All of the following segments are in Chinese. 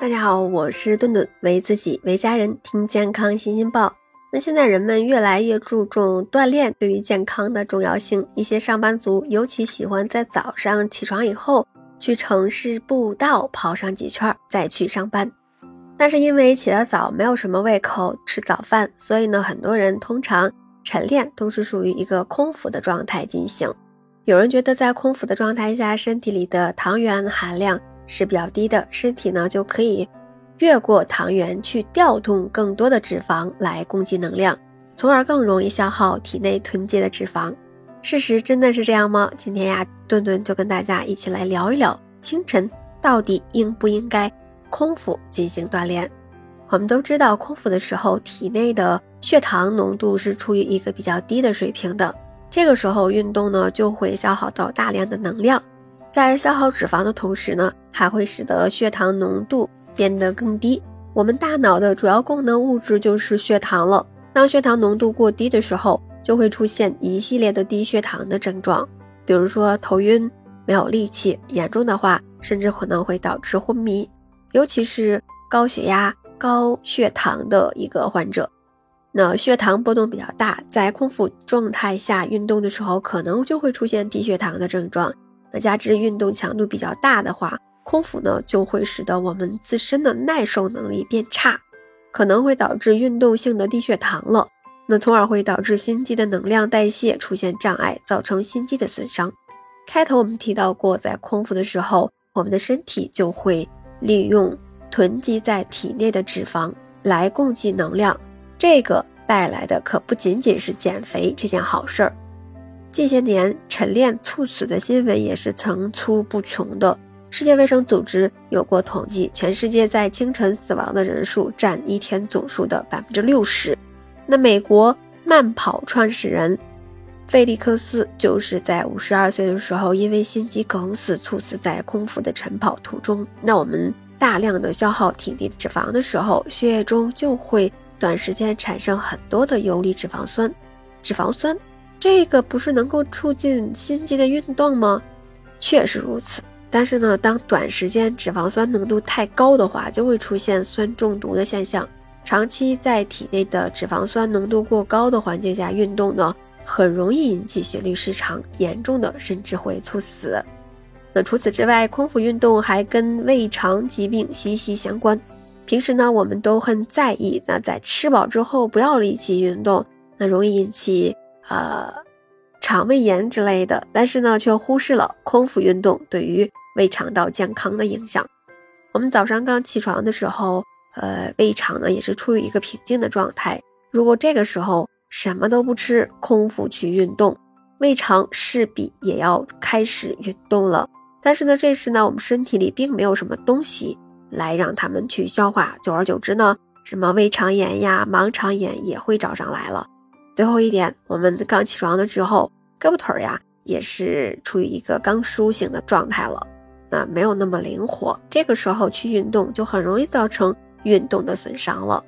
大家好，我是顿顿，为自己为家人听健康新鲜报。那现在人们越来越注重锻炼对于健康的重要性，一些上班族尤其喜欢在早上起床以后去城市步道跑上几圈再去上班。但是因为起得早，没有什么胃口吃早饭，所以呢，很多人通常晨练都是属于一个空腹的状态进行。有人觉得在空腹的状态下，身体里的糖原含量。是比较低的，身体呢就可以越过糖原去调动更多的脂肪来供给能量，从而更容易消耗体内囤积的脂肪。事实真的是这样吗？今天呀，顿顿就跟大家一起来聊一聊清晨到底应不应该空腹进行锻炼。我们都知道，空腹的时候体内的血糖浓度是处于一个比较低的水平的，这个时候运动呢就会消耗到大量的能量。在消耗脂肪的同时呢，还会使得血糖浓度变得更低。我们大脑的主要功能物质就是血糖了。当血糖浓度过低的时候，就会出现一系列的低血糖的症状，比如说头晕、没有力气，严重的话甚至可能会导致昏迷。尤其是高血压、高血糖的一个患者，那血糖波动比较大，在空腹状态下运动的时候，可能就会出现低血糖的症状。那加之运动强度比较大的话，空腹呢就会使得我们自身的耐受能力变差，可能会导致运动性的低血糖了。那从而会导致心肌的能量代谢出现障碍，造成心肌的损伤。开头我们提到过，在空腹的时候，我们的身体就会利用囤积在体内的脂肪来供给能量，这个带来的可不仅仅是减肥这件好事儿。近些年晨练猝死的新闻也是层出不穷的。世界卫生组织有过统计，全世界在清晨死亡的人数占一天总数的百分之六十。那美国慢跑创始人费利克斯就是在五十二岁的时候，因为心肌梗死猝死在空腹的晨跑途中。那我们大量的消耗体内脂肪的时候，血液中就会短时间产生很多的游离脂肪酸，脂肪酸。这个不是能够促进心肌的运动吗？确实如此。但是呢，当短时间脂肪酸浓度太高的话，就会出现酸中毒的现象。长期在体内的脂肪酸浓度过高的环境下运动呢，很容易引起心律失常，严重的甚至会猝死。那除此之外，空腹运动还跟胃肠疾病息息相关。平时呢，我们都很在意，那在吃饱之后不要立即运动，那容易引起。呃，肠胃炎之类的，但是呢，却忽视了空腹运动对于胃肠道健康的影响。我们早上刚起床的时候，呃，胃肠呢也是处于一个平静的状态。如果这个时候什么都不吃，空腹去运动，胃肠势必也要开始运动了。但是呢，这时呢，我们身体里并没有什么东西来让他们去消化，久而久之呢，什么胃肠炎呀、盲肠炎也会找上来了。最后一点，我们刚起床的时候，胳膊腿呀也是处于一个刚苏醒的状态了，那没有那么灵活，这个时候去运动就很容易造成运动的损伤了。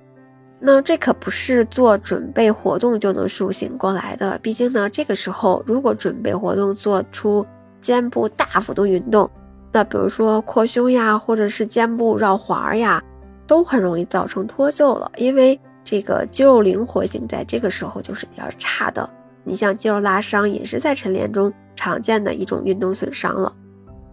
那这可不是做准备活动就能苏醒过来的，毕竟呢，这个时候如果准备活动做出肩部大幅度运动，那比如说扩胸呀，或者是肩部绕环呀，都很容易造成脱臼了，因为。这个肌肉灵活性在这个时候就是比较差的。你像肌肉拉伤也是在晨练中常见的一种运动损伤了。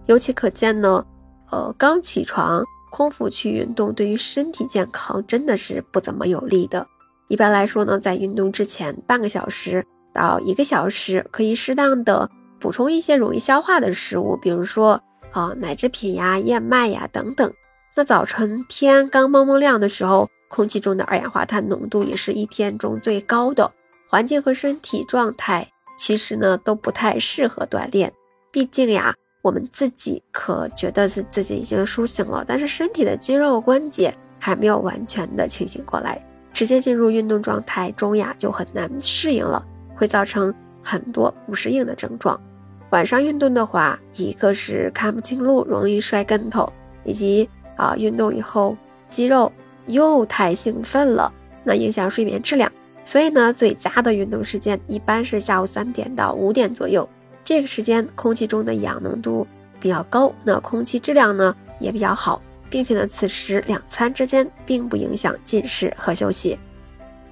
由此可见呢，呃，刚起床空腹去运动对于身体健康真的是不怎么有利的。一般来说呢，在运动之前半个小时到一个小时，可以适当的补充一些容易消化的食物，比如说啊奶制品呀、燕麦呀等等。那早晨天刚蒙蒙亮的时候。空气中的二氧化碳浓度也是一天中最高的，环境和身体状态其实呢都不太适合锻炼。毕竟呀，我们自己可觉得是自己已经苏醒了，但是身体的肌肉关节还没有完全的清醒过来，直接进入运动状态中呀就很难适应了，会造成很多不适应的症状。晚上运动的话，一个是看不清路，容易摔跟头，以及啊运动以后肌肉。又太兴奋了，那影响睡眠质量。所以呢，最佳的运动时间一般是下午三点到五点左右。这个时间空气中的氧浓度比较高，那空气质量呢也比较好。并且呢，此时两餐之间并不影响进食和休息。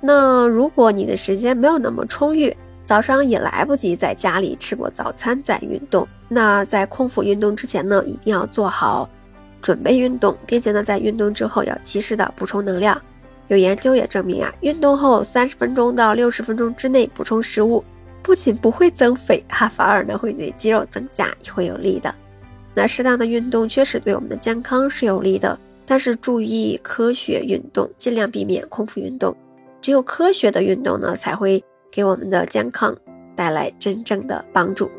那如果你的时间没有那么充裕，早上也来不及在家里吃过早餐再运动，那在空腹运动之前呢，一定要做好准备运动，并且呢，在运动之后要及时的补充能量。有研究也证明啊，运动后三十分钟到六十分钟之内补充食物，不仅不会增肥，哈，反而呢会对肌肉增加也会有利的。那适当的运动确实对我们的健康是有利的，但是注意科学运动，尽量避免空腹运动。只有科学的运动呢，才会。给我们的健康带来真正的帮助。